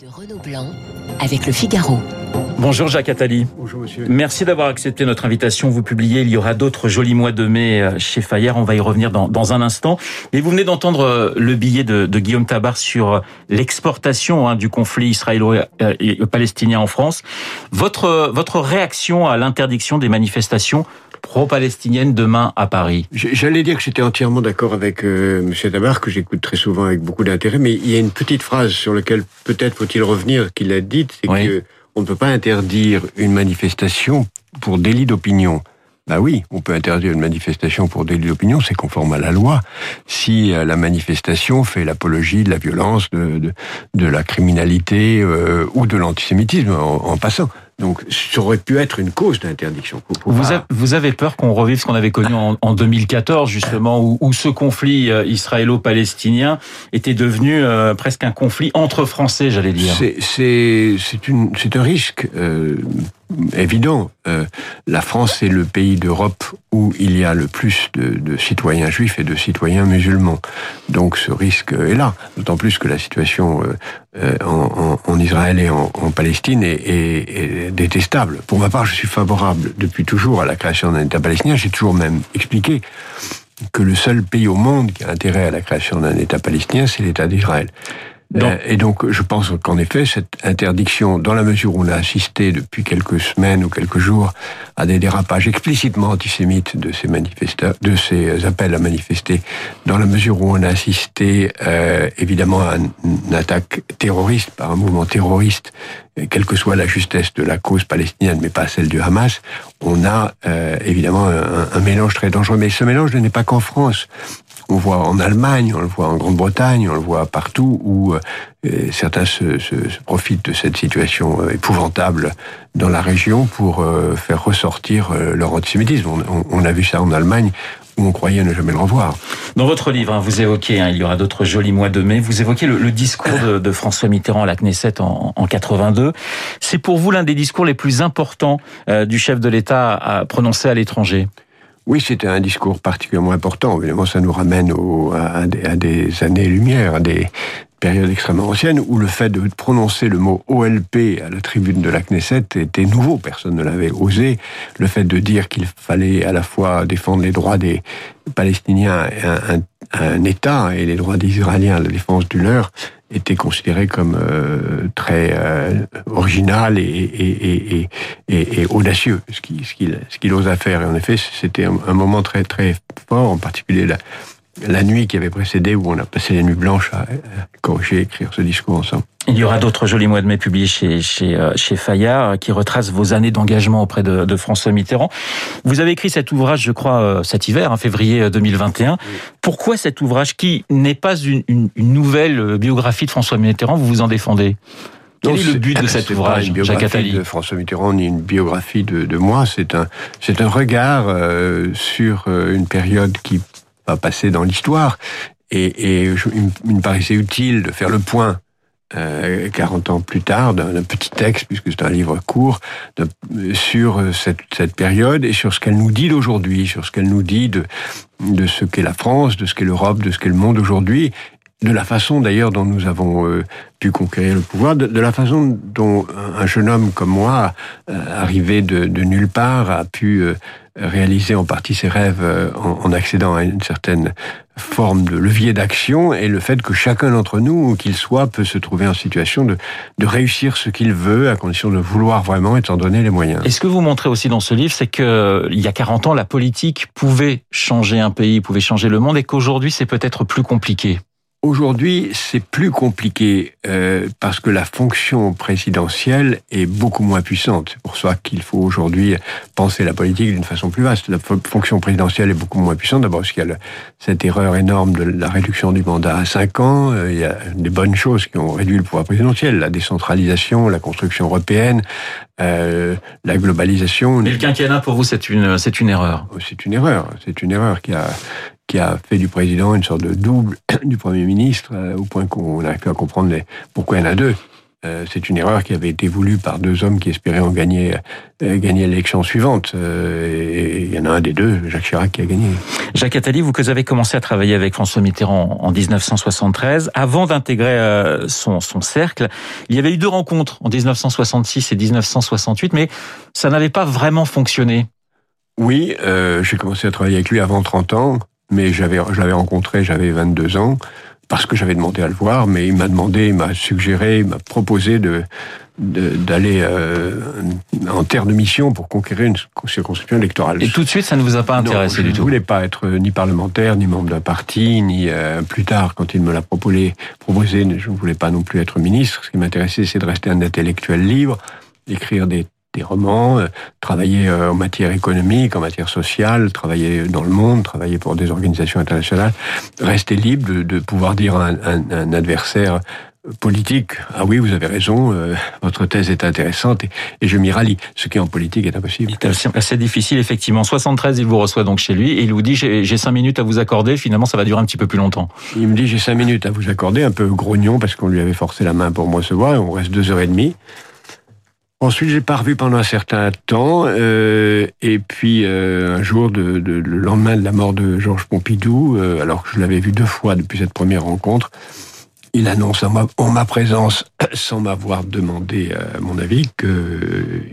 de Renaud Blanc avec le Figaro. Bonjour Jacques Attali. Bonjour monsieur. Merci d'avoir accepté notre invitation. Vous publiez, il y aura d'autres jolis mois de mai euh, chez Fayard. On va y revenir dans, dans un instant. Et vous venez d'entendre euh, le billet de, de, Guillaume Tabar sur euh, l'exportation hein, du conflit israélo-palestinien en France. Votre, votre réaction à l'interdiction des manifestations pro-palestiniennes demain à Paris J'allais dire que j'étais entièrement d'accord avec euh, M. Tabar, que j'écoute très souvent avec beaucoup d'intérêt, mais il y a une petite phrase sur laquelle peut-être faut-il revenir qu'il a dite, c'est oui. que on ne peut pas interdire une manifestation pour délit d'opinion. Bah oui, on peut interdire une manifestation pour délit d'opinion, c'est conforme à la loi. Si euh, la manifestation fait l'apologie de la violence, de, de, de la criminalité euh, ou de l'antisémitisme en, en passant. Donc, ça aurait pu être une cause d'interdiction. Vous, avez peur qu'on revive ce qu'on avait connu en, en 2014, justement, où, où, ce conflit euh, israélo-palestinien était devenu euh, presque un conflit entre Français, j'allais dire. C'est un risque euh, évident. Euh, la France est le pays d'Europe où il y a le plus de, de, citoyens juifs et de citoyens musulmans. Donc ce risque est là. D'autant plus que la situation euh, en, en, en, Israël et en, en Palestine est, est, est, détestable. Pour ma part, je suis favorable depuis toujours à la création d'un État palestinien. J'ai toujours même expliqué que le seul pays au monde qui a intérêt à la création d'un État palestinien, c'est l'État d'Israël. Donc, et donc, je pense qu'en effet, cette interdiction, dans la mesure où on a assisté depuis quelques semaines ou quelques jours à des dérapages explicitement antisémites de ces manifestants, de ces appels à manifester, dans la mesure où on a assisté euh, évidemment à une attaque terroriste par un mouvement terroriste, quelle que soit la justesse de la cause palestinienne, mais pas celle du Hamas, on a euh, évidemment un, un mélange très dangereux. Mais ce mélange n'est pas qu'en France. On voit en Allemagne, on le voit en Grande-Bretagne, on le voit partout où euh, certains se, se, se, profitent de cette situation épouvantable dans la région pour euh, faire ressortir euh, leur antisémitisme. On, on, on, a vu ça en Allemagne où on croyait ne jamais le revoir. Dans votre livre, hein, vous évoquez, hein, il y aura d'autres jolis mois de mai, vous évoquez le, le discours de, de, François Mitterrand à la Knesset en, en 82. C'est pour vous l'un des discours les plus importants euh, du chef de l'État à prononcer à l'étranger? Oui, c'était un discours particulièrement important. Évidemment, ça nous ramène au, à, des, années-lumière, à des périodes extrêmement anciennes, où le fait de prononcer le mot OLP à la tribune de la Knesset était nouveau. Personne ne l'avait osé. Le fait de dire qu'il fallait à la fois défendre les droits des Palestiniens un, un, un État et les droits des Israéliens la défense du leur était considéré comme euh, très euh, original et, et, et, et, audacieux, ce qu'il ce osa faire. Et en effet, c'était un, un, moment très très fort, en particulier la, la nuit qui avait précédé, où on a passé les nuits blanches à, à corriger, écrire ce discours ensemble. Il y aura d'autres jolis mois de mai publiés chez, chez, chez Fayard qui retracent vos années d'engagement auprès de, de, François Mitterrand. Vous avez écrit cet ouvrage, je crois, euh, cet hiver, en février 2021. Oui. Pourquoi cet ouvrage qui n'est pas une, une, une, nouvelle biographie de François Mitterrand, vous vous en défendez? Quel est le but de cet ouvrage, Jacques Attali? de François Mitterrand ni une biographie de, de moi. C'est un, c'est un regard euh, sur euh, une période qui va passer dans l'histoire. Et, il me paraissait utile de faire le point euh, 40 ans plus tard, d'un petit texte, puisque c'est un livre court, sur cette, cette, période et sur ce qu'elle nous dit d'aujourd'hui, sur ce qu'elle nous dit de, de ce qu'est la France, de ce qu'est l'Europe, de ce qu'est le monde aujourd'hui, de la façon d'ailleurs dont nous avons euh, pu conquérir le pouvoir, de, la façon dont un jeune homme comme moi, euh, arrivé de, de, nulle part, a pu euh, réaliser en partie ses rêves euh, en, en, accédant à une certaine forme de levier d'action et le fait que chacun d'entre nous, où qu'il soit, peut se trouver en situation de, de réussir ce qu'il veut à condition de vouloir vraiment et de s'en donner les moyens. Et ce que vous montrez aussi dans ce livre, c'est que il y a 40 ans, la politique pouvait changer un pays, pouvait changer le monde et qu'aujourd'hui, c'est peut-être plus compliqué? Aujourd'hui, c'est plus compliqué euh, parce que la fonction présidentielle est beaucoup moins puissante. C'est pour ça qu'il faut aujourd'hui penser la politique d'une façon plus vaste. La fonction présidentielle est beaucoup moins puissante. D'abord parce qu'il y a le, cette erreur énorme de la réduction du mandat à 5 ans. Euh, il y a des bonnes choses qui ont réduit le pouvoir présidentiel. La décentralisation, la construction européenne, euh, la globalisation. Mais le quinquennat, pour vous, c'est une, c'est une erreur. C'est une erreur. C'est une erreur qui a, qui a fait du président une sorte de double du Premier ministre, euh, au point qu'on n'arrive plus à comprendre les, pourquoi il y en a deux. Euh, c'est une erreur qui avait été voulue par deux hommes qui espéraient en gagner, euh, gagner l'élection suivante. Et il y en a un des deux, Jacques Chirac, qui a gagné. Jacques Attali, vous avez commencé à travailler avec François Mitterrand en 1973, avant d'intégrer son, son cercle, il y avait eu deux rencontres en 1966 et 1968, mais ça n'avait pas vraiment fonctionné. Oui, euh, j'ai commencé à travailler avec lui avant 30 ans, mais j'avais, je l'avais rencontré, j'avais 22 ans parce que j'avais demandé à le voir, mais il m'a demandé, il m'a suggéré, il m'a proposé de d'aller euh, en terre de mission pour conquérir une circonscription électorale. Et tout de suite, ça ne vous a pas intéressé du tout Je ne voulais pas être ni parlementaire, ni membre d'un parti, ni euh, plus tard, quand il me l'a proposé, proposé, je ne voulais pas non plus être ministre. Ce qui m'intéressait, c'est de rester un intellectuel libre, d'écrire des des romans, euh, travailler euh, en matière économique, en matière sociale, travailler dans le monde, travailler pour des organisations internationales, rester libre de, pouvoir dire à un, adversaire politique, ah oui, vous avez raison, euh, votre thèse est intéressante et, je m'y rallie, ce qui en politique est impossible. C'est assez difficile, effectivement. 73, il vous reçoit donc chez lui et il vous dit, j'ai cinq minutes à vous accorder, finalement ça va durer un petit peu plus longtemps. Il me dit, j'ai cinq minutes à vous accorder, un peu grognon parce qu'on lui avait forcé la main pour me recevoir et on reste deux heures et demie. Ensuite, j'ai pas revu pendant un certain temps, euh, et puis euh, un jour, de, le lendemain de la mort de Georges Pompidou, euh, alors que je l'avais vu deux fois depuis cette première rencontre, il annonce en ma, présence, sans m'avoir demandé euh, mon avis, que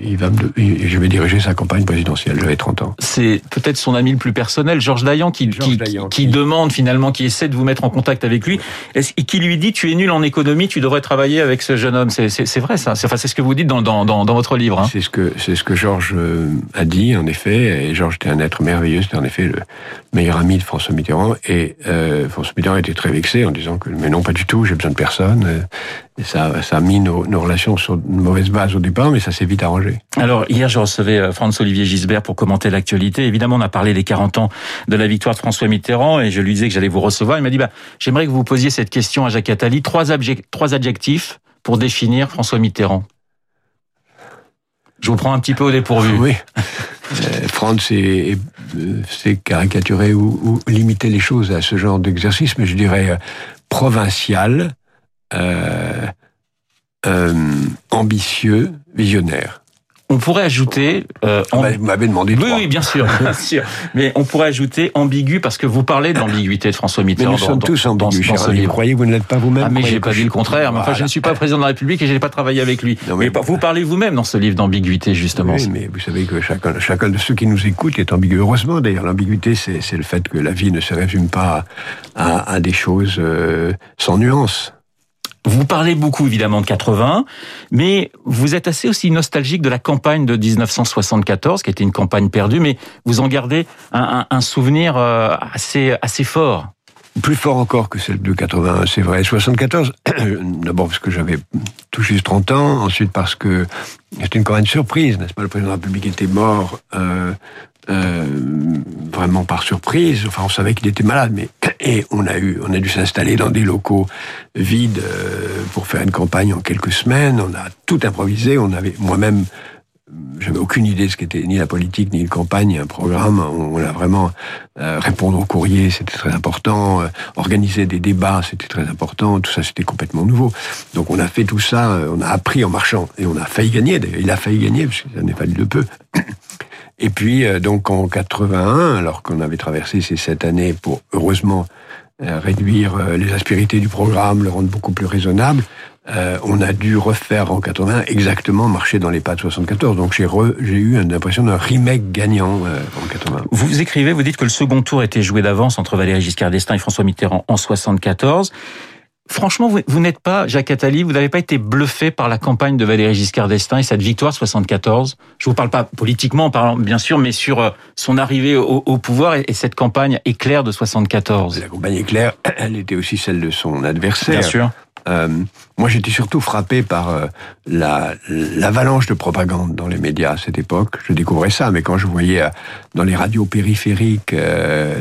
il va me, je vais diriger sa campagne présidentielle. J'avais 30 ans. C'est peut-être son ami le plus personnel, Georges Dayan, qui, qui, qui, demande finalement, qui essaie de vous mettre en contact avec lui, et qui lui dit tu es nul en économie, tu devrais travailler avec ce jeune homme? C'est vrai ça. C'est enfin, ce que vous dites dans, dans, dans, dans votre livre. Hein. C'est ce que c'est ce que Georges euh, a dit en effet. Et Georges était un être merveilleux. C'était en effet le meilleur ami de François Mitterrand. Et euh, François Mitterrand était très vexé en disant que mais non pas du tout j'ai besoin de personne. Euh, et ça, ça a mis nos, nos, relations sur une mauvaise base au départ, mais ça s'est vite arrangé. Alors, hier, je recevais euh, François-Olivier Gisbert pour commenter l'actualité. Évidemment, on a parlé des 40 ans de la victoire de François Mitterrand et je lui disais que j'allais vous recevoir. Il m'a dit, bah, j'aimerais que vous posiez cette question à Jacques Attali. Trois, trois adjectifs pour définir François Mitterrand. Je vous prends un petit peu au dépourvu. Oui. Euh, Franz, c'est caricaturer ou, ou, limiter les choses à ce genre d'exercice, mais je dirais provincial, euh, euh, ambitieux, visionnaire. On pourrait ajouter. Euh, ah vous m'avez demandé. Oui, oui, bien sûr, bien sûr. Mais on pourrait ajouter ambigu parce que vous parlez de l'ambiguïté de François Mitterrand. Mais nous sommes tous ambigus, Vous croyez que vous ne l'êtes pas vous-même Ah, mais j'ai pas dit le contraire. Mais enfin, je ne suis pas président de la République et je n'ai pas travaillé avec lui. mais, vous parlez vous-même dans ce livre d'ambiguïté, justement. Oui, mais vous savez que chacun, chacun de ceux qui nous écoutent est ambigu. Heureusement, d'ailleurs, l'ambiguïté, c'est le fait que la vie ne se résume pas à, à des choses euh, sans nuance. Vous parlez beaucoup évidemment de 80, mais vous êtes assez aussi nostalgique de la campagne de 1974, qui était une campagne perdue, mais vous en gardez un, souvenir euh, assez, assez fort. Plus fort encore que celle de 80, c'est vrai. 74, d'abord parce que j'avais tout juste 30 ans, ensuite parce que c'était une campagne surprise, n'est-ce pas? Le président de la République était mort euh, euh, vraiment par surprise. Enfin, on savait qu'il était malade, mais et on a eu, on a dû s'installer dans des locaux vides euh, pour faire une campagne en quelques semaines. On a tout improvisé. On avait moi-même j'avais aucune idée de ce qu'était ni la politique ni une campagne, un programme. On, a vraiment euh, répondre aux courriers, c'était très important. Euh, organiser des débats, c'était très important. Tout ça, c'était complètement nouveau. Donc, on a fait tout ça. on a appris en marchant et on a failli gagner. Il a failli gagner parce que ça n'est pas de peu. Et puis, euh, donc en 81, alors qu'on avait traversé ces sept années pour, heureusement, euh, réduire euh, les aspérités du programme, le rendre beaucoup plus raisonnable, on a dû refaire en 80 exactement marcher dans les pas de 74. Donc j'ai eu l'impression d'un remake gagnant en 80. Vous écrivez, vous dites que le second tour était joué d'avance entre Valéry Giscard d'Estaing et François Mitterrand en 74. Franchement, vous, n'êtes pas, Jacques Attali, vous n'avez pas été bluffé par la campagne de Valéry Giscard d'Estaing et cette victoire 74 Je vous parle pas politiquement, en parlant bien sûr, mais sur euh, son arrivée au, pouvoir et, cette campagne éclair de 74. La campagne éclair, elle était aussi celle de son adversaire. Bien sûr. Euh, moi, j'étais surtout frappé par euh, la l'avalanche de propagande dans les médias à cette époque. Je découvrais ça, mais quand je voyais euh, dans les radios périphériques,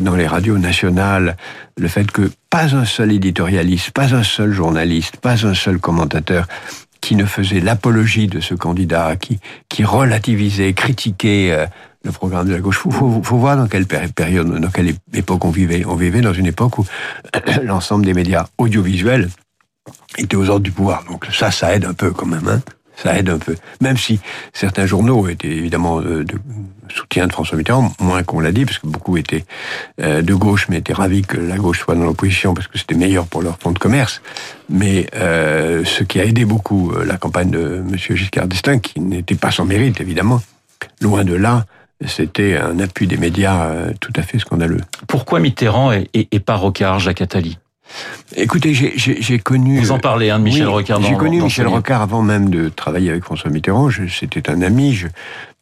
dans les radios nationales, le fait que pas un seul éditorialiste, pas un seul journaliste, pas un seul commentateur qui ne faisait l'apologie de ce candidat, qui, qui relativisait, critiquait le programme de la gauche. Il faut, faut, voir dans quelle période, dans quelle époque on vivait. On vivait dans une époque où l'ensemble des médias audiovisuels était aux ordres du pouvoir. Donc ça, ça aide un peu quand même. Hein ça aide un peu. Même si certains journaux étaient évidemment de, soutien de François Mitterrand, moins qu'on l'a dit, parce que beaucoup étaient euh, de gauche, mais étaient ravis que la gauche soit dans l'opposition, parce que c'était meilleur pour leur fonds de commerce. Mais euh, ce qui a aidé beaucoup euh, la campagne de M. Giscard d'Estaing, qui n'était pas sans mérite, évidemment, loin de là, c'était un appui des médias tout à fait scandaleux. Pourquoi Mitterrand et, et pas Rocard, Jacques Attali? Écoutez, j'ai connu. Vous en parlez, hein, de Michel Rocard. J'ai connu Michel Rocard avant même de travailler avec François Mitterrand. C'était un ami. Je,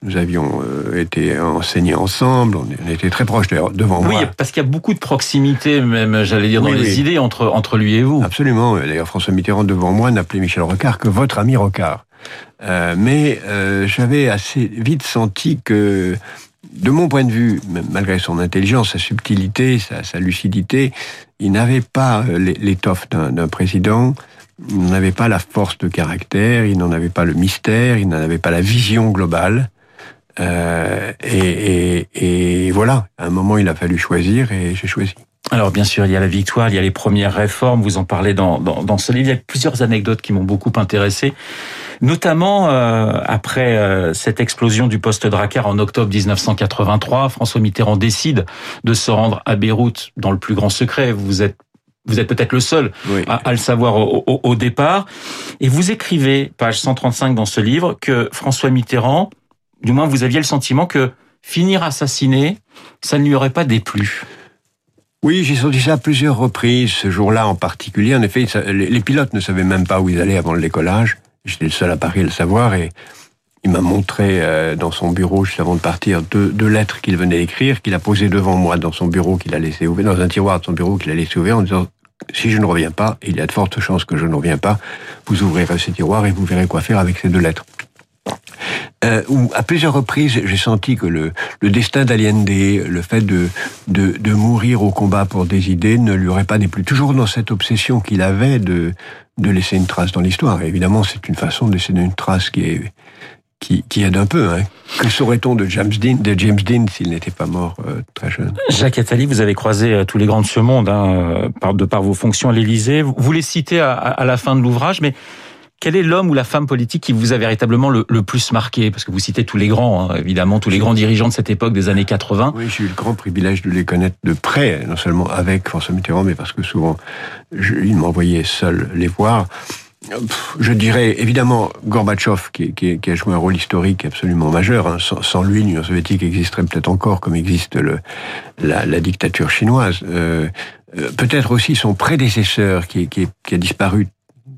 nous avions euh, été enseignés ensemble. On, était très proches d'ailleurs devant moi. Oui, parce qu'il y a beaucoup de proximité, même, j'allais dire, dans les idées entre entre lui et vous. Absolument. D'ailleurs, François Mitterrand devant moi n'appelait Michel Rocard que votre ami Rocard. Euh, mais euh, j'avais assez vite senti que de mon point de vue, malgré son intelligence, sa subtilité, sa, lucidité, il n'avait pas euh, l'étoffe d'un président, il n'avait pas la force de caractère, il n'en avait pas le mystère, il n'en avait pas la vision globale. Euh, et, voilà, à un moment, il a fallu choisir et j'ai choisi. Alors bien sûr, il y a la victoire, il y a les premières réformes, vous en parlez dans, dans, dans ce livre. Il y a plusieurs anecdotes qui m'ont beaucoup intéressé notamment euh, après euh, cette explosion du poste Drakkar en octobre 1983. François Mitterrand décide de se rendre à Beyrouth dans le plus grand secret. Vous êtes vous êtes peut-être le seul à, le savoir au, au, départ. Et vous écrivez, page 135 dans ce livre, que François Mitterrand, du moins vous aviez le sentiment que finir assassiné, ça ne lui aurait pas déplu. Oui, j'ai senti ça à plusieurs reprises, ce jour-là en particulier. En effet, les pilotes ne savaient même pas où ils allaient avant le décollage. J'étais le seul à Paris à le savoir et il m'a montré euh, dans son bureau, juste avant de partir, deux, deux lettres qu'il venait d'écrire, qu'il a posées devant moi dans son bureau, qu'il a laissé ouvert, dans un tiroir de son bureau qu'il a laissé ouvert en disant si je ne reviens pas, il y a de fortes chances que je ne reviens pas, vous ouvrirez ce tiroir et vous verrez quoi faire avec ces deux lettres. Euh, où à plusieurs reprises, j'ai senti que le, le destin d'Allende, le fait de, de, de, mourir au combat pour des idées, ne lui aurait pas déplu. Toujours dans cette obsession qu'il avait de, de laisser une trace dans l'histoire. évidemment, c'est une façon de laisser une trace qui est qui, aide un peu. Hein. Que saurait-on de James Dean, de James Dean s'il n'était pas mort euh, très jeune? Jacques Attali, vous avez croisé euh, tous les grands de ce monde hein, par, de par vos fonctions à l'Élysée. Vous les citez à la fin de l'ouvrage, mais quel est l'homme ou la femme politique qui vous a véritablement le, plus marqué? Parce que vous citez tous les grands, hein, évidemment, tous les grands dirigeants de cette époque des années 80. Oui, j'ai eu le grand privilège de les connaître de près, non seulement avec François Mitterrand, mais parce que souvent, je, il m'envoyait seul les voir. Je dirais évidemment Gorbatchev qui, a joué un rôle historique absolument majeur. Hein. Sans, lui, l'Union soviétique existerait peut-être encore comme existe le, la, dictature chinoise. Euh, euh peut-être aussi son prédécesseur qui a disparu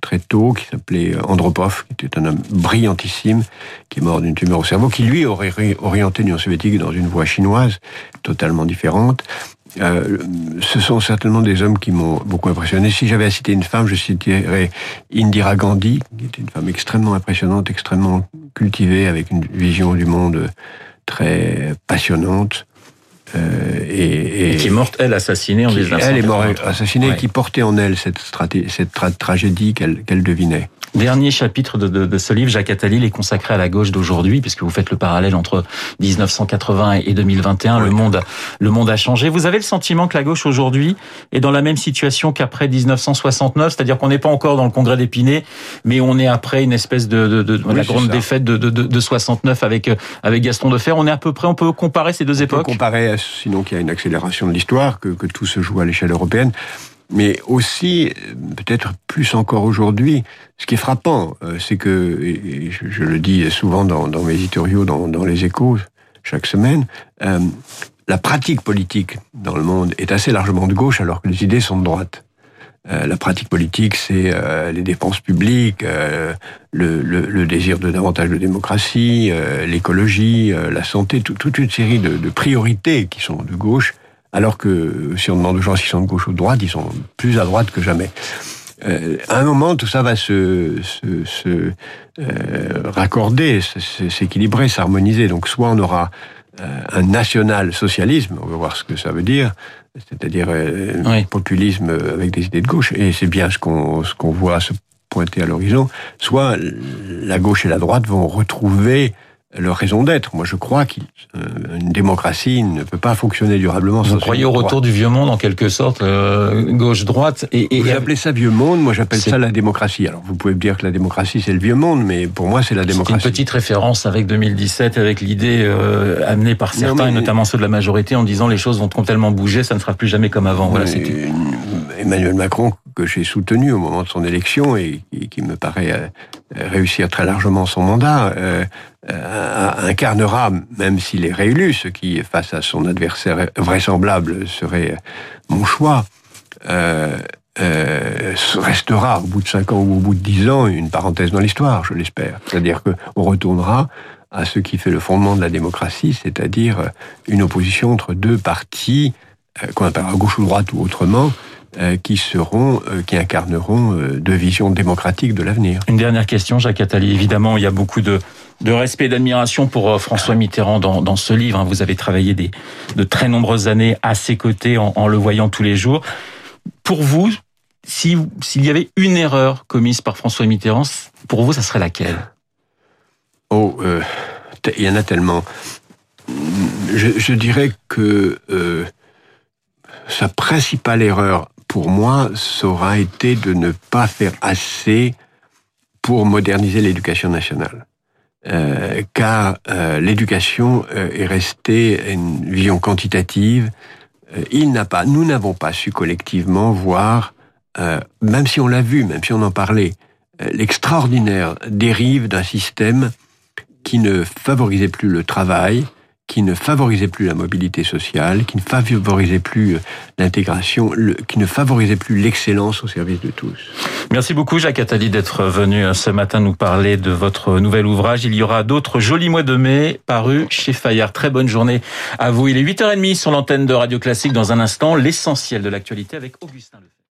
très tôt, qui s'appelait Andropov, qui était un homme brillantissime, qui est mort d'une tumeur au cerveau, qui lui aurait orienté l'Union soviétique dans une voie chinoise totalement différente. Euh, ce sont certainement des hommes qui m'ont beaucoup impressionné. Si j'avais à citer une femme, je citerais Indira Gandhi, qui était une femme extrêmement impressionnante, extrêmement cultivée, avec une vision du monde très passionnante. Euh, et, qui est morte, elle, assassinée en 1983. Elle est morte assassinée et qui portait en elle cette, cette tragédie qu'elle devinait. Dernier chapitre de, de, de, ce livre, Jacques Attali, est consacré à la gauche d'aujourd'hui, puisque vous faites le parallèle entre 1980 et 2021. Le monde, le monde a changé. Vous avez le sentiment que la gauche aujourd'hui est dans la même situation qu'après 1969, c'est-à-dire qu'on n'est pas encore dans le congrès d'Épinay, mais on est après une espèce de, de, de la grande défaite de, de, de, 69 avec avec Gaston Defer. On est à peu près, on peut comparer ces deux époques. On peut comparer, sinon qu'il y a une accélération de l'histoire, que, que tout se joue à l'échelle européenne mais aussi, peut-être plus encore aujourd'hui, ce qui est frappant, euh, c'est que, et je, le dis souvent dans, mes éditoriaux, dans, les échos, chaque semaine, euh, la pratique politique dans le monde est assez largement de gauche alors que les idées sont de droite. Euh, la pratique politique, c'est les dépenses publiques, le, désir de davantage de démocratie, l'écologie, la santé, toute une série de, de priorités qui sont de gauche alors que si on demande aux gens s'ils sont de gauche ou de droite, ils sont plus à droite que jamais. Euh, à un moment, tout ça va se, se, euh, raccorder, s'équilibrer, s'harmoniser. Donc, soit on aura euh, un national-socialisme, on va voir ce que ça veut dire, c'est-à-dire un populisme avec des idées de gauche, et c'est bien ce qu'on ce qu'on voit se pointer à l'horizon. Soit la gauche et la droite vont retrouver leur raison d'être. Moi, je crois qu'une euh, démocratie ne peut pas fonctionner durablement sans. Vous croyez au retour du vieux monde, en quelque sorte, euh, gauche-droite et, et, Vous appelez ça vieux monde, moi j'appelle ça la démocratie. Alors vous pouvez me dire que la démocratie c'est le vieux monde, mais pour moi c'est la démocratie. C'est une petite référence avec 2017, avec l'idée euh, amenée par certains, et notamment ceux de la majorité, en disant les choses vont tellement bouger, ça ne sera plus jamais comme avant. Voilà, Emmanuel Macron, que j'ai soutenu au moment de son élection et, qui me paraît réussir très largement son mandat, euh, incarnera, même s'il est réélu, ce qui, face à son adversaire vraisemblable, serait mon choix, euh, euh, restera au bout de cinq ans ou au bout de dix ans une parenthèse dans l'histoire, je l'espère. C'est-à-dire qu'on retournera à ce qui fait le fondement de la démocratie, c'est-à-dire une opposition entre deux partis, qu'on appelle à gauche ou droite ou autrement, euh, qui seront, euh, qui incarneront euh, deux visions démocratiques de l'avenir. Une dernière question, Jacques Attali. Évidemment, il y a beaucoup de, de respect et d'admiration pour François Mitterrand dans, dans ce livre. Hein. Vous avez travaillé des, de très nombreuses années à ses côtés en, en le voyant tous les jours. Pour vous, s'il y avait une erreur commise par François Mitterrand, pour vous, ça serait laquelle? Oh, euh, il y en a tellement. Je, je dirais que euh, sa principale erreur pour moi, ça aura été de ne pas faire assez pour moderniser l'éducation nationale. Euh, car euh, l'éducation euh, est restée une vision quantitative. Il n'a pas, nous n'avons pas su collectivement voir, même si on l'a vu, même si on en parlait, l'extraordinaire dérive d'un système qui ne favorisait plus le travail, qui ne favorisait plus la mobilité sociale, qui ne favorisait plus euh, l'intégration, qui ne favorisait plus l'excellence au service de tous. Merci beaucoup Jacques Attali d'être venu euh, ce matin nous parler de votre nouvel ouvrage. Il y aura d'autres jolis mois de mai parus chez Fayard. Très bonne journée à vous. Il est 8h30 sur l'antenne de Radio Classique. Dans un instant, l'essentiel de l'actualité avec Augustin Lefebvre.